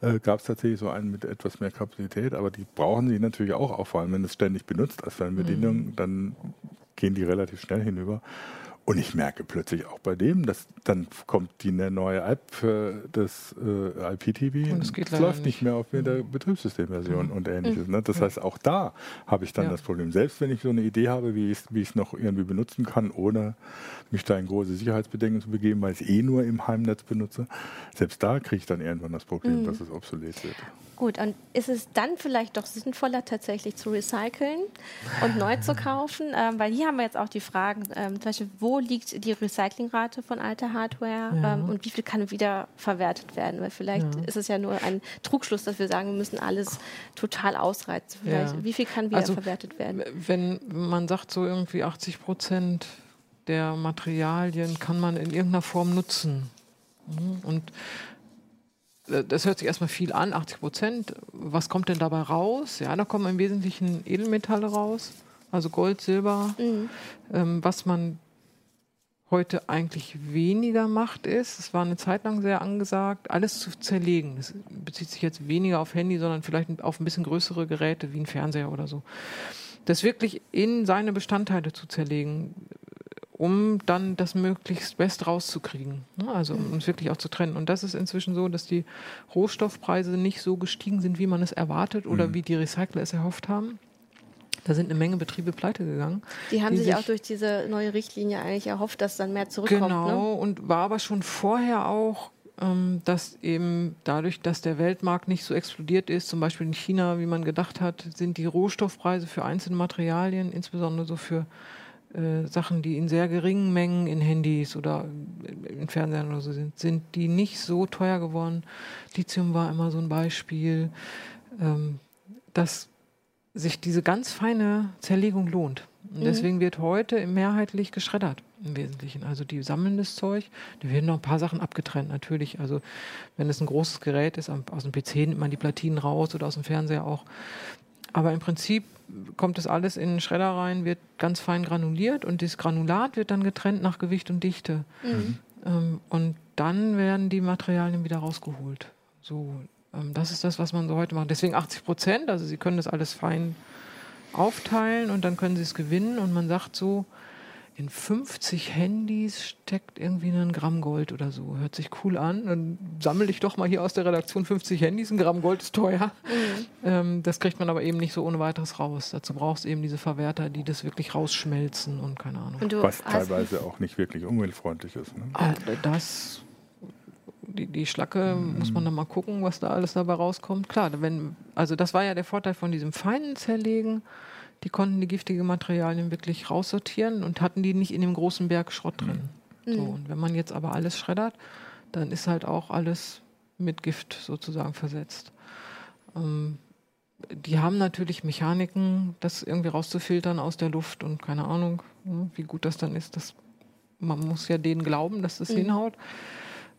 äh, gab's tatsächlich so einen mit etwas mehr Kapazität, aber die brauchen sie natürlich auch, auch vor allem, wenn es ständig benutzt als Fernbedienung, mhm. dann gehen die relativ schnell hinüber. Und ich merke plötzlich auch bei dem, dass dann kommt die eine neue App für das äh, IPTV und es geht läuft nicht mehr auf der mhm. Betriebssystemversion mhm. und ähnliches. Ne? Das mhm. heißt, auch da habe ich dann ja. das Problem. Selbst wenn ich so eine Idee habe, wie ich es noch irgendwie benutzen kann, ohne mich da in große Sicherheitsbedenken zu begeben, weil ich es eh nur im Heimnetz benutze, selbst da kriege ich dann irgendwann das Problem, mhm. dass es obsolet wird. Gut, und ist es dann vielleicht doch sinnvoller, tatsächlich zu recyceln und neu zu kaufen? Ähm, weil hier haben wir jetzt auch die Fragen, ähm, zum Beispiel, wo liegt die Recyclingrate von alter Hardware ja. ähm, und wie viel kann wieder verwertet werden? Weil vielleicht ja. ist es ja nur ein Trugschluss, dass wir sagen, wir müssen alles total ausreizen. Ja. Wie viel kann wieder also, verwertet werden? Wenn man sagt, so irgendwie 80 Prozent der Materialien kann man in irgendeiner Form nutzen. Mhm. Und äh, das hört sich erstmal viel an, 80 Prozent. Was kommt denn dabei raus? Ja, da kommen im Wesentlichen Edelmetalle raus, also Gold, Silber, mhm. ähm, was man heute eigentlich weniger Macht ist. Es war eine Zeit lang sehr angesagt, alles zu zerlegen. Das bezieht sich jetzt weniger auf Handy, sondern vielleicht auf ein bisschen größere Geräte wie ein Fernseher oder so. Das wirklich in seine Bestandteile zu zerlegen, um dann das möglichst best rauszukriegen. Ne? Also um es wirklich auch zu trennen. Und das ist inzwischen so, dass die Rohstoffpreise nicht so gestiegen sind, wie man es erwartet oder mhm. wie die Recycler es erhofft haben. Da sind eine Menge Betriebe pleite gegangen. Die haben die sich, sich auch durch diese neue Richtlinie eigentlich erhofft, dass dann mehr zurückkommt. Genau, ne? und war aber schon vorher auch, ähm, dass eben dadurch, dass der Weltmarkt nicht so explodiert ist, zum Beispiel in China, wie man gedacht hat, sind die Rohstoffpreise für einzelne Materialien, insbesondere so für äh, Sachen, die in sehr geringen Mengen in Handys oder in Fernsehern oder so sind, sind die nicht so teuer geworden. Lithium war immer so ein Beispiel. Ähm, dass sich diese ganz feine Zerlegung lohnt. Und mhm. deswegen wird heute mehrheitlich geschreddert im Wesentlichen. Also die sammeln das Zeug, da werden noch ein paar Sachen abgetrennt natürlich. Also wenn es ein großes Gerät ist, aus dem PC nimmt man die Platinen raus oder aus dem Fernseher auch. Aber im Prinzip kommt das alles in den Schredder rein, wird ganz fein granuliert und das Granulat wird dann getrennt nach Gewicht und Dichte. Mhm. Ähm, und dann werden die Materialien wieder rausgeholt. So, das ist das, was man so heute macht. Deswegen 80 Prozent, also Sie können das alles fein aufteilen und dann können Sie es gewinnen und man sagt so, in 50 Handys steckt irgendwie ein Gramm Gold oder so. Hört sich cool an. Dann sammle ich doch mal hier aus der Redaktion 50 Handys. Ein Gramm Gold ist teuer. Mhm. Ähm, das kriegt man aber eben nicht so ohne weiteres raus. Dazu brauchst du eben diese Verwerter, die das wirklich rausschmelzen und keine Ahnung. Und Was teilweise auch nicht wirklich umweltfreundlich ist. Ne? Ah, das die, die Schlacke mhm. muss man dann mal gucken, was da alles dabei rauskommt. Klar, wenn, also das war ja der Vorteil von diesem feinen Zerlegen. Die konnten die giftigen Materialien wirklich raussortieren und hatten die nicht in dem großen Berg Schrott drin. Mhm. So, und wenn man jetzt aber alles schreddert, dann ist halt auch alles mit Gift sozusagen versetzt. Ähm, die haben natürlich Mechaniken, das irgendwie rauszufiltern aus der Luft und keine Ahnung, ne, wie gut das dann ist. Das, man muss ja denen glauben, dass das mhm. hinhaut.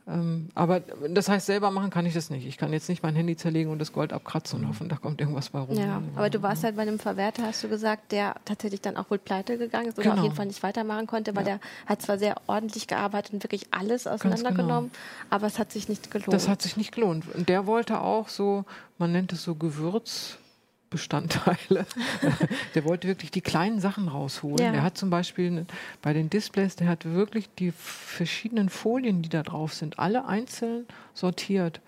Ähm, aber das heißt, selber machen kann ich das nicht. Ich kann jetzt nicht mein Handy zerlegen und das Gold abkratzen und hoffen, da kommt irgendwas bei rum. Ja, aber du warst halt bei einem Verwerter, hast du gesagt, der tatsächlich dann auch wohl pleite gegangen ist oder genau. auf jeden Fall nicht weitermachen konnte, weil ja. der hat zwar sehr ordentlich gearbeitet und wirklich alles auseinandergenommen, genau. aber es hat sich nicht gelohnt. Das hat sich nicht gelohnt. Und der wollte auch so, man nennt es so Gewürz. Bestandteile. der wollte wirklich die kleinen Sachen rausholen. Ja. Der hat zum Beispiel bei den Displays, der hat wirklich die verschiedenen Folien, die da drauf sind, alle einzeln sortiert.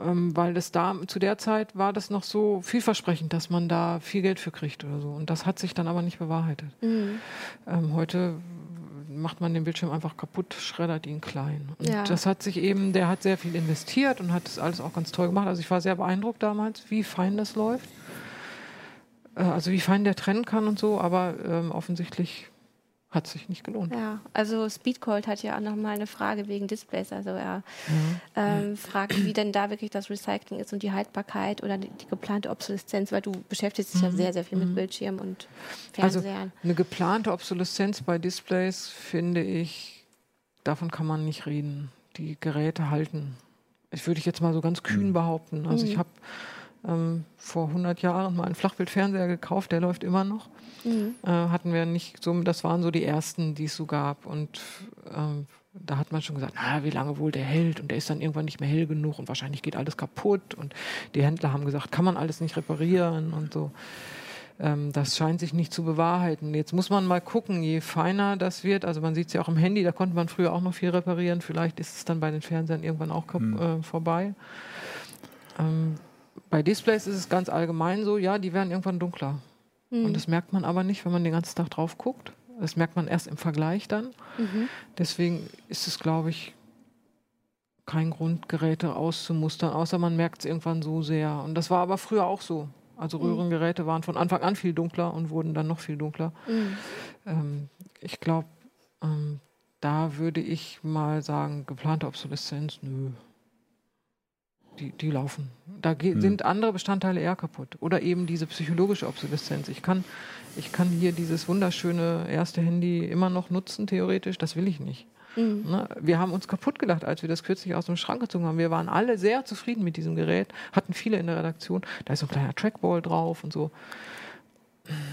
Ähm, weil das da zu der Zeit war das noch so vielversprechend, dass man da viel Geld für kriegt oder so. Und das hat sich dann aber nicht bewahrheitet. Mhm. Ähm, heute macht man den Bildschirm einfach kaputt, schreddert ihn klein. Und ja. das hat sich eben, der hat sehr viel investiert und hat das alles auch ganz toll gemacht. Also ich war sehr beeindruckt damals, wie fein das läuft. Äh, also wie fein der trennen kann und so, aber ähm, offensichtlich hat sich nicht gelohnt. Ja, also Speedcold hat ja auch noch mal eine Frage wegen Displays. Also er mhm. ähm, fragt, wie denn da wirklich das Recycling ist und die Haltbarkeit oder die, die geplante Obsoleszenz, weil du beschäftigst dich mhm. ja sehr, sehr viel mit mhm. Bildschirm und also Fernsehern. Also eine geplante Obsoleszenz bei Displays finde ich, davon kann man nicht reden. Die Geräte halten. Ich würde ich jetzt mal so ganz kühn mhm. behaupten. Also ich mhm. habe ähm, vor 100 Jahren mal einen Flachbildfernseher gekauft, der läuft immer noch. Mhm. Äh, hatten wir nicht so, das waren so die ersten, die es so gab. Und ähm, da hat man schon gesagt, na, wie lange wohl der hält? Und der ist dann irgendwann nicht mehr hell genug und wahrscheinlich geht alles kaputt. Und die Händler haben gesagt, kann man alles nicht reparieren und so. Ähm, das scheint sich nicht zu bewahrheiten. Jetzt muss man mal gucken, je feiner das wird. Also man sieht es ja auch im Handy, da konnte man früher auch noch viel reparieren. Vielleicht ist es dann bei den Fernsehern irgendwann auch mhm. äh, vorbei. Ähm, bei Displays ist es ganz allgemein so, ja, die werden irgendwann dunkler. Mhm. Und das merkt man aber nicht, wenn man den ganzen Tag drauf guckt. Das merkt man erst im Vergleich dann. Mhm. Deswegen ist es, glaube ich, kein Grund, Geräte auszumustern, außer man merkt es irgendwann so sehr. Und das war aber früher auch so. Also mhm. Röhrengeräte waren von Anfang an viel dunkler und wurden dann noch viel dunkler. Mhm. Ähm, ich glaube, ähm, da würde ich mal sagen, geplante Obsoleszenz, nö die, die laufen. Da hm. sind andere Bestandteile eher kaputt. Oder eben diese psychologische Obsoleszenz. Ich kann, ich kann hier dieses wunderschöne erste Handy immer noch nutzen, theoretisch. Das will ich nicht. Mhm. Ne? Wir haben uns kaputt gelacht, als wir das kürzlich aus dem Schrank gezogen haben. Wir waren alle sehr zufrieden mit diesem Gerät, hatten viele in der Redaktion. Da ist so ein kleiner Trackball drauf und so.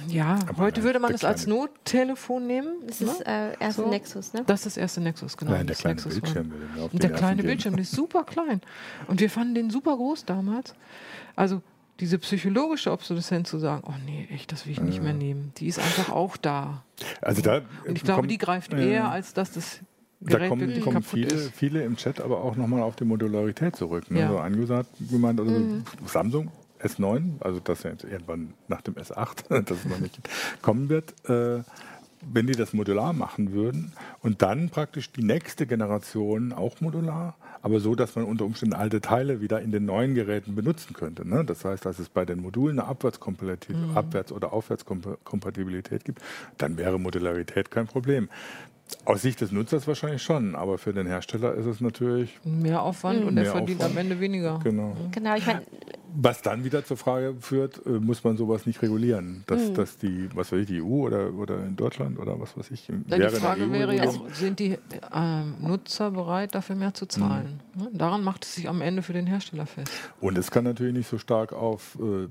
Ja, Aber heute würde man es als Nottelefon nehmen. Das ist ne? äh, erste so. Nexus, ne? Das ist das erste Nexus, genau. Nein, der kleine Nexus Bildschirm. Und der kleine Bildschirm, der ist super klein. Und wir fanden den super groß damals. Also diese psychologische Obsoleszenz zu sagen, oh nee, echt, das will ich nicht mehr nehmen, die ist einfach auch da. Also da und ich glaube, die greift eher, als dass das Gerät da kommen, kommen viele, ist. viele im Chat aber auch nochmal auf die Modularität zurück. Ne? Ja. Also angesagt, gemeint, also mhm. Samsung S9, also das ja jetzt irgendwann nach dem S8, das noch nicht kommen wird, äh, wenn die das modular machen würden und dann praktisch die nächste Generation auch modular, aber so, dass man unter Umständen alte Teile wieder in den neuen Geräten benutzen könnte. Ne? Das heißt, dass es bei den Modulen eine Abwärtskompatibilität, mhm. Abwärts- oder Aufwärtskompatibilität gibt, dann wäre Modularität kein Problem. Aus Sicht des Nutzers wahrscheinlich schon, aber für den Hersteller ist es natürlich mehr Aufwand mhm. und er verdient Aufwand. am Ende weniger. Genau. Genau, ich meine, was dann wieder zur Frage führt, äh, muss man sowas nicht regulieren? Dass, mhm. dass die, was weiß ich, die EU oder, oder in Deutschland oder was weiß ich, wäre Die Frage wäre ja sind die äh, Nutzer bereit, dafür mehr zu zahlen? Mhm. Daran macht es sich am Ende für den Hersteller fest. Und es kann natürlich nicht so stark auf äh,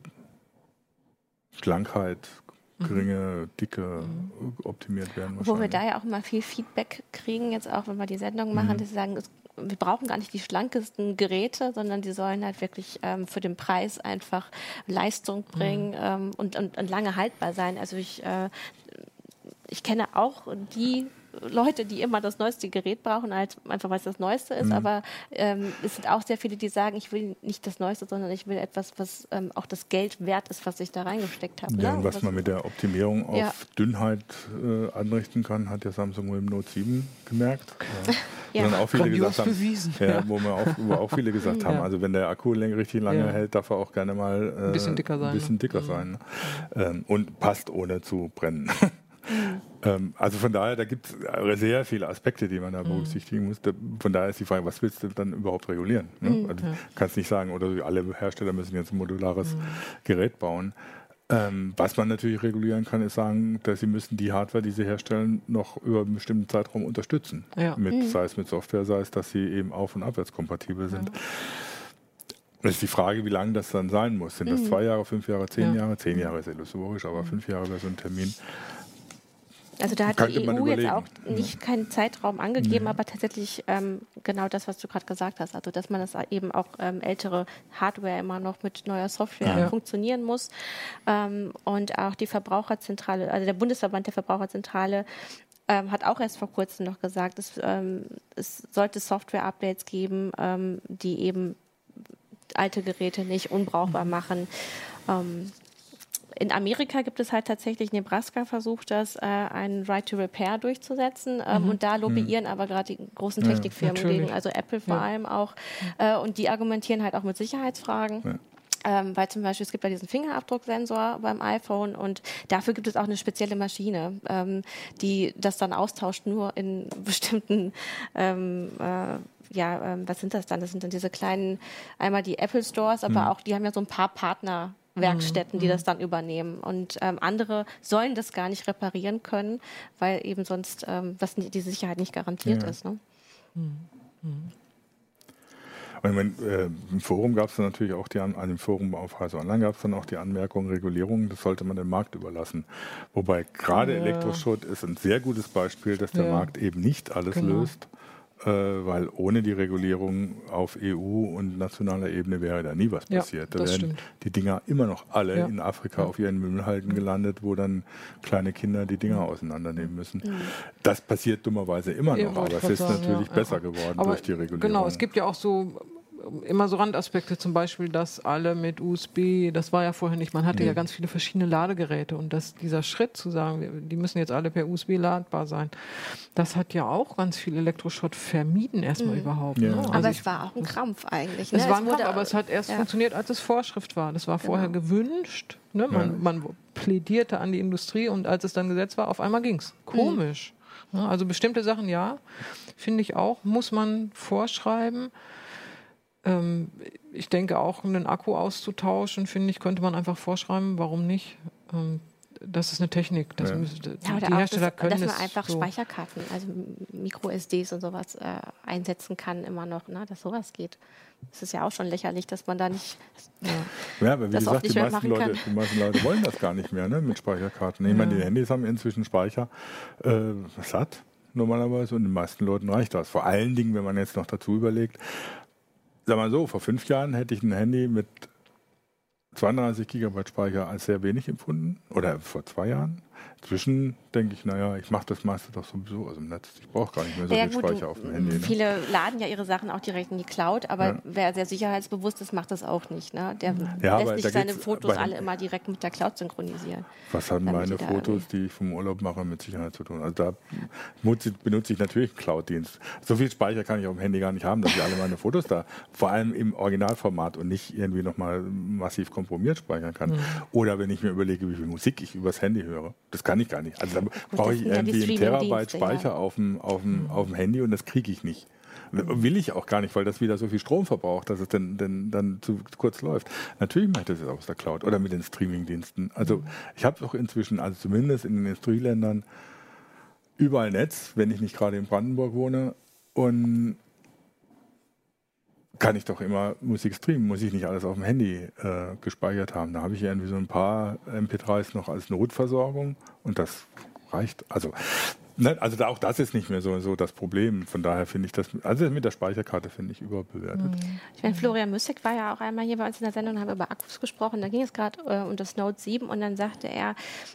Schlankheit, mhm. Geringe Dicke mhm. optimiert werden. Wo wir da ja auch immer viel Feedback kriegen, jetzt auch wenn wir die Sendung machen, mhm. dass sie sagen, es wir brauchen gar nicht die schlankesten Geräte, sondern die sollen halt wirklich ähm, für den Preis einfach Leistung bringen mhm. ähm, und, und, und, lange haltbar sein. Also ich, äh, ich kenne auch die Leute, die immer das neueste Gerät brauchen, halt einfach weil es das Neueste ist. Mhm. Aber ähm, es sind auch sehr viele, die sagen, ich will nicht das Neueste, sondern ich will etwas, was ähm, auch das Geld wert ist, was ich da reingesteckt habe. Ja, ne? was, was, man mit der Optimierung auf ja. Dünnheit äh, anrichten kann, hat ja Samsung mit dem Note 7 gemerkt. Ja. ja. auch viele gesagt haben, bewiesen. Ja, wo, man auch, wo auch viele gesagt haben, also wenn der Akku richtig lange hält, darf er auch gerne mal äh, ein bisschen dicker sein. Bisschen dicker ne? sein. Ähm, und passt ohne zu brennen. Ähm, also von daher, da gibt es sehr viele Aspekte, die man da mhm. berücksichtigen muss. Da, von daher ist die Frage, was willst du dann überhaupt regulieren? Ne? Mhm, also, kannst nicht sagen, oder alle Hersteller müssen jetzt ein modulares mhm. Gerät bauen. Ähm, was man natürlich regulieren kann, ist sagen, dass sie müssen die Hardware, die sie herstellen, noch über einen bestimmten Zeitraum unterstützen. Ja. Mit, mhm. Sei es mit Software, sei es, dass sie eben auf- und abwärtskompatibel sind. Ja. Das ist die Frage, wie lange das dann sein muss. Sind das mhm. zwei Jahre, fünf Jahre, zehn ja. Jahre? Zehn Jahre ist illusorisch, aber mhm. fünf Jahre wäre so ein Termin. Also da hat die EU jetzt auch nicht keinen Zeitraum angegeben, mhm. aber tatsächlich ähm, genau das, was du gerade gesagt hast. Also dass man das eben auch ähm, ältere Hardware immer noch mit neuer Software ja. funktionieren muss. Ähm, und auch die Verbraucherzentrale, also der Bundesverband der Verbraucherzentrale ähm, hat auch erst vor kurzem noch gesagt, es, ähm, es sollte Software-Updates geben, ähm, die eben alte Geräte nicht unbrauchbar machen. Ähm, in Amerika gibt es halt tatsächlich, Nebraska versucht das, äh, einen Right to Repair durchzusetzen. Ähm, mhm. Und da lobbyieren mhm. aber gerade die großen Technikfirmen ja, gegen, also Apple vor ja. allem auch. Äh, und die argumentieren halt auch mit Sicherheitsfragen. Ja. Ähm, weil zum Beispiel es gibt ja diesen Fingerabdrucksensor beim iPhone und dafür gibt es auch eine spezielle Maschine, ähm, die das dann austauscht nur in bestimmten ähm, äh, ja, ähm, was sind das dann? Das sind dann diese kleinen, einmal die Apple Stores, aber mhm. auch, die haben ja so ein paar Partner Werkstätten, die mhm. das dann übernehmen. Und ähm, andere sollen das gar nicht reparieren können, weil eben sonst ähm, was die Sicherheit nicht garantiert ja. ist. Ne? Mhm. Mhm. Und ich meine, äh, Im Forum gab es dann natürlich auch die, an dem Forum auf Heise Online gab es dann auch die Anmerkung, Regulierung, das sollte man dem Markt überlassen. Wobei gerade ja. Elektroschrott ist ein sehr gutes Beispiel, dass der ja. Markt eben nicht alles genau. löst weil ohne die Regulierung auf EU und nationaler Ebene wäre da nie was passiert. Ja, da wären stimmt. die Dinger immer noch alle ja. in Afrika ja. auf ihren Müllhalden gelandet, wo dann kleine Kinder die Dinger auseinandernehmen müssen. Mhm. Das passiert dummerweise immer noch, aber es ist natürlich besser geworden aber durch die Regulierung. Genau, es gibt ja auch so immer so Randaspekte, zum Beispiel, dass alle mit USB, das war ja vorher nicht, man hatte mhm. ja ganz viele verschiedene Ladegeräte und dass dieser Schritt zu sagen, die müssen jetzt alle per USB ladbar sein, das hat ja auch ganz viel Elektroschrott vermieden erstmal mhm. überhaupt. Ja. Ne? Also aber es war auch ein Krampf eigentlich. Ne? Es war ein Krampf, aber es hat erst ja. funktioniert, als es Vorschrift war. Das war vorher genau. gewünscht. Ne? Man, ja. man, plädierte an die Industrie und als es dann Gesetz war, auf einmal ging es. Komisch. Mhm. Also bestimmte Sachen ja, finde ich auch, muss man vorschreiben. Ähm, ich denke auch, einen Akku auszutauschen, finde ich, könnte man einfach vorschreiben, warum nicht. Ähm, das ist eine Technik. Das ja. müsste, ja, die Hersteller das, können dass man einfach so. Speicherkarten, also Micro-SDs und sowas äh, einsetzen kann immer noch, ne, dass sowas geht. Es ist ja auch schon lächerlich, dass man da nicht. Ja, ja aber wie gesagt, die meisten, Leute, die meisten, Leute, wollen das gar nicht mehr ne, mit Speicherkarten. Ich ja. meine, die Handys haben inzwischen Speicher äh, satt normalerweise und den meisten Leuten reicht das. Vor allen Dingen, wenn man jetzt noch dazu überlegt, sag mal so, vor fünf Jahren hätte ich ein Handy mit 32 Gigabyte Speicher als sehr wenig empfunden oder vor zwei Jahren. Inzwischen denke ich, naja, ich mache das meiste doch sowieso aus dem Netz. Ich brauche gar nicht mehr so ja, viel gut, Speicher auf dem Handy. Ne? Viele laden ja ihre Sachen auch direkt in die Cloud, aber ja. wer sehr sicherheitsbewusst ist, macht das auch nicht. Ne? Der ja, lässt nicht seine Fotos alle immer direkt mit der Cloud synchronisieren. Was haben meine Fotos, die ich vom Urlaub mache, mit Sicherheit zu tun? Also da benutze ich natürlich einen Cloud-Dienst. So viel Speicher kann ich auf dem Handy gar nicht haben, dass ich alle meine Fotos da, vor allem im Originalformat und nicht irgendwie nochmal massiv komprimiert speichern kann. Mhm. Oder wenn ich mir überlege, wie viel Musik ich übers Handy höre. Das kann ich gar nicht. Also da brauche ich irgendwie einen Terabyte Speicher ja. auf, dem, auf, dem, mhm. auf dem Handy und das kriege ich nicht. Will ich auch gar nicht, weil das wieder so viel Strom verbraucht, dass es dann, dann, dann zu kurz läuft. Natürlich mache ich das jetzt aus der Cloud oder mit den Streaming-Diensten. Also ich habe auch inzwischen, also zumindest in den Industrieländern, überall Netz, wenn ich nicht gerade in Brandenburg wohne. Und kann ich doch immer Musik streamen, muss ich nicht alles auf dem Handy äh, gespeichert haben. Da habe ich irgendwie so ein paar MP3s noch als Notversorgung und das reicht. Also Ne, also auch das ist nicht mehr so, so das Problem. Von daher finde ich das, also mit der Speicherkarte finde ich überbewertet. Mhm. Ich meine, Florian Müssig war ja auch einmal hier bei uns in der Sendung und haben über Akkus gesprochen. Da ging es gerade äh, um das Note 7 und dann sagte er,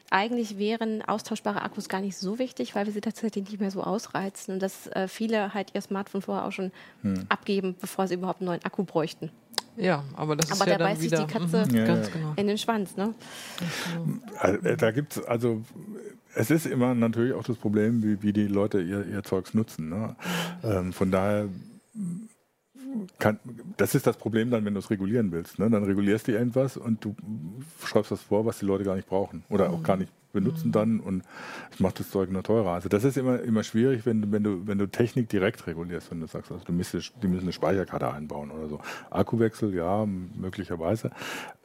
eigentlich wären austauschbare Akkus gar nicht so wichtig, weil wir sie tatsächlich nicht mehr so ausreizen und dass äh, viele halt ihr Smartphone vorher auch schon hm. abgeben, bevor sie überhaupt einen neuen Akku bräuchten. Ja, aber das aber ist ja da beißt sich die Katze mhm. ja, genau. in den Schwanz, ne? Äh, da gibt es also es ist immer natürlich auch das Problem, wie, wie die Leute ihr, ihr Zeugs nutzen. Ne? Ähm, von daher kann, das ist das Problem dann, wenn du es regulieren willst. Ne? Dann regulierst du irgendwas und du schreibst was vor, was die Leute gar nicht brauchen oder auch gar nicht benutzen dann und es macht das Zeug nur teurer. Also das ist immer, immer schwierig, wenn, wenn, du, wenn du Technik direkt regulierst, wenn du sagst, also du müsstest, die müssen eine Speicherkarte einbauen oder so. Akkuwechsel, ja, möglicherweise.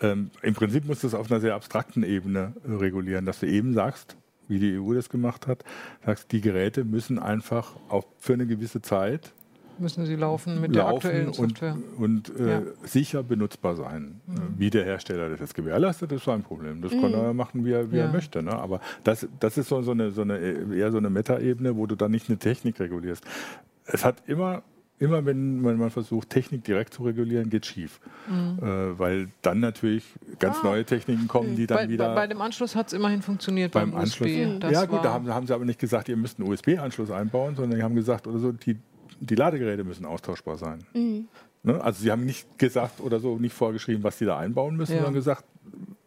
Ähm, Im Prinzip musst du es auf einer sehr abstrakten Ebene regulieren, dass du eben sagst, wie die EU das gemacht hat, sagst, die Geräte müssen einfach auch für eine gewisse Zeit müssen sie laufen mit laufen der aktuellen Software. Und, und äh, ja. sicher benutzbar sein. Mhm. Wie der Hersteller das jetzt gewährleistet, ist sein Problem. Das mhm. kann er machen, wie er, wie ja. er möchte. Ne? Aber das, das ist so, so, eine, so eine, eher so eine Meta-Ebene, wo du dann nicht eine Technik regulierst. Es hat immer immer wenn, wenn man versucht, Technik direkt zu regulieren, geht schief. Mhm. Äh, weil dann natürlich ganz ah. neue Techniken kommen, die dann bei, wieder. Bei, bei, dem Anschluss hat es immerhin funktioniert beim, beim Anschluss. USB. ja, gut, da haben, haben, sie aber nicht gesagt, ihr müsst einen USB-Anschluss einbauen, sondern die haben gesagt, oder so, die, die Ladegeräte müssen austauschbar sein. Mhm. Ne? Also sie haben nicht gesagt oder so, nicht vorgeschrieben, was sie da einbauen müssen, ja. sondern gesagt,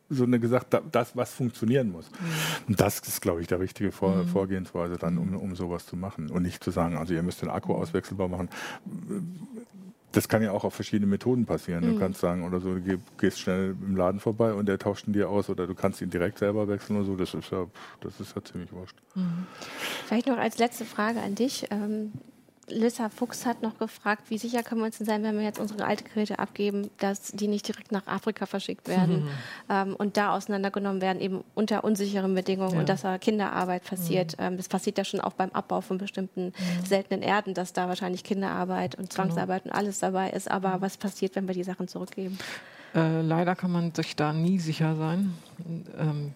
sondern gesagt, das, was funktionieren muss. Mhm. Und das ist, glaube ich, der richtige Vor mhm. Vorgehensweise dann, um, um sowas zu machen. Und nicht zu sagen, also ihr müsst den Akku auswechselbar machen. Das kann ja auch auf verschiedene Methoden passieren. Mhm. Du kannst sagen, oder so, du gehst schnell im Laden vorbei und der tauscht ihn dir aus, oder du kannst ihn direkt selber wechseln oder so. Das ist ja, das ist ja ziemlich wurscht. Mhm. Vielleicht noch als letzte Frage an dich. Lissa Fuchs hat noch gefragt, wie sicher können wir uns denn sein, wenn wir jetzt unsere alten Geräte abgeben, dass die nicht direkt nach Afrika verschickt werden mhm. ähm, und da auseinandergenommen werden, eben unter unsicheren Bedingungen ja. und dass da Kinderarbeit passiert. Mhm. Ähm, das passiert ja schon auch beim Abbau von bestimmten mhm. seltenen Erden, dass da wahrscheinlich Kinderarbeit und Zwangsarbeit genau. und alles dabei ist. Aber mhm. was passiert, wenn wir die Sachen zurückgeben? Äh, leider kann man sich da nie sicher sein. Ähm,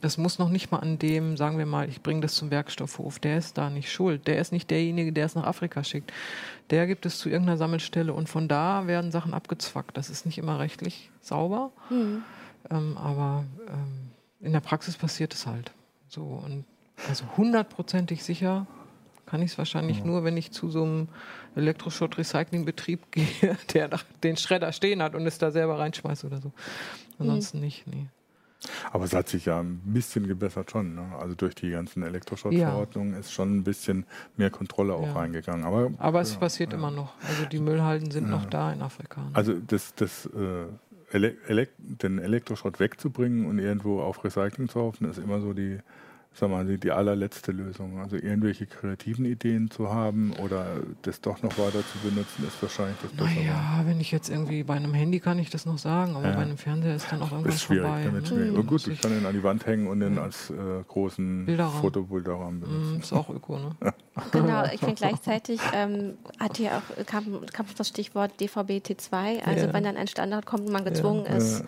das muss noch nicht mal an dem, sagen wir mal, ich bringe das zum Werkstoffhof, der ist da nicht schuld. Der ist nicht derjenige, der es nach Afrika schickt. Der gibt es zu irgendeiner Sammelstelle und von da werden Sachen abgezwackt. Das ist nicht immer rechtlich sauber, mhm. ähm, aber ähm, in der Praxis passiert es halt. So und also hundertprozentig sicher kann ich es wahrscheinlich ja. nur, wenn ich zu so einem Elektroschrott-Recycling-Betrieb gehe, der den Schredder stehen hat und es da selber reinschmeißt oder so. Ansonsten mhm. nicht, nee. Aber es hat sich ja ein bisschen gebessert schon. Ne? Also durch die ganzen Elektroschrottverordnungen ja. ist schon ein bisschen mehr Kontrolle auch ja. reingegangen. Aber, Aber es ja, passiert immer noch. Also die Müllhalden sind noch da in Afrika. Ne? Also das, das äh, Ele Elek den Elektroschrott wegzubringen und irgendwo auf Recycling zu hoffen, ist immer so die sagen wir mal, die allerletzte Lösung. Also irgendwelche kreativen Ideen zu haben oder das doch noch weiter zu benutzen, ist wahrscheinlich das Bessere. Naja, wenn ich jetzt irgendwie bei einem Handy kann ich das noch sagen, aber ja. bei einem Fernseher ist dann auch irgendwas ist schwierig, vorbei. Damit ne? mhm. gut, ich kann ihn an die Wand hängen und den als äh, großen. Fotobilderrahmen benutzen. Mhm, ist auch öko, ne? Genau, ich finde gleichzeitig ähm, hat hier auch kam, kam das Stichwort DVB-T2, also ja. wenn dann ein Standard kommt und man gezwungen ist.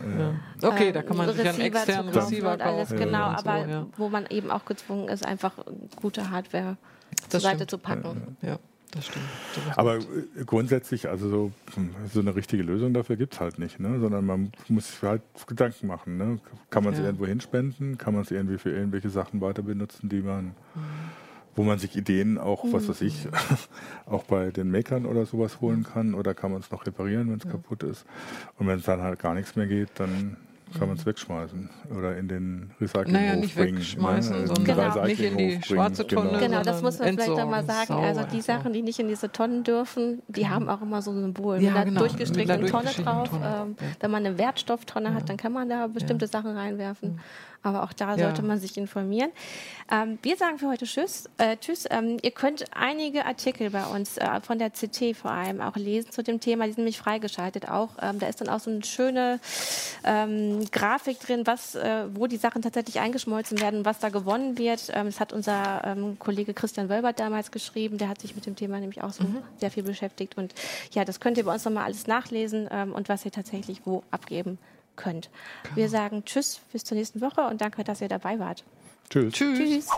Okay, ähm, da kann man sich einen externen Receiver kaufen. Alles, genau, aber so, wo man eben auch gezwungen ist, einfach gute Hardware das zur Seite zu packen. Ja, das stimmt. Aber äh, grundsätzlich, also so, so, eine richtige Lösung dafür gibt es halt nicht, ne? sondern man muss sich halt Gedanken machen. Ne? Kann man es ja. irgendwo hinspenden? Kann man es irgendwie für irgendwelche Sachen weiter benutzen, die man, mhm. Wo man sich Ideen auch, mhm. was weiß ich, auch bei den Makern oder sowas holen kann? Oder kann man es noch reparieren, wenn es ja. kaputt ist? Und wenn es dann halt gar nichts mehr geht, dann kann man es wegschmeißen oder in den Recycling naja, nicht bringen. wegschmeißen, ne? sondern genau. nicht in die schwarze Tonne. Genau, genau das muss man vielleicht nochmal sagen. Sauber, also die Sachen, die nicht in diese Tonnen dürfen, die haben auch immer so ein Symbol. Ja, mit einer genau. durchgestrickten Tonne drauf. Tonne. Ähm, ja. Wenn man eine Wertstofftonne hat, dann kann man da bestimmte Sachen reinwerfen. Aber auch da sollte man sich informieren. Ähm, wir sagen für heute Tschüss. Äh, tschüss. Ähm, ihr könnt einige Artikel bei uns äh, von der CT vor allem auch lesen zu dem Thema. Die sind nämlich freigeschaltet auch. Ähm, da ist dann auch so eine schöne ähm, Grafik drin, was, äh, wo die Sachen tatsächlich eingeschmolzen werden, was da gewonnen wird. Ähm, das hat unser ähm, Kollege Christian Wölbert damals geschrieben. Der hat sich mit dem Thema nämlich auch so mhm. sehr viel beschäftigt. Und ja, das könnt ihr bei uns nochmal alles nachlesen und was ihr tatsächlich wo abgeben könnt. Genau. Wir sagen Tschüss, bis zur nächsten Woche und danke, dass ihr dabei wart. Tschüss. Tschüss. tschüss.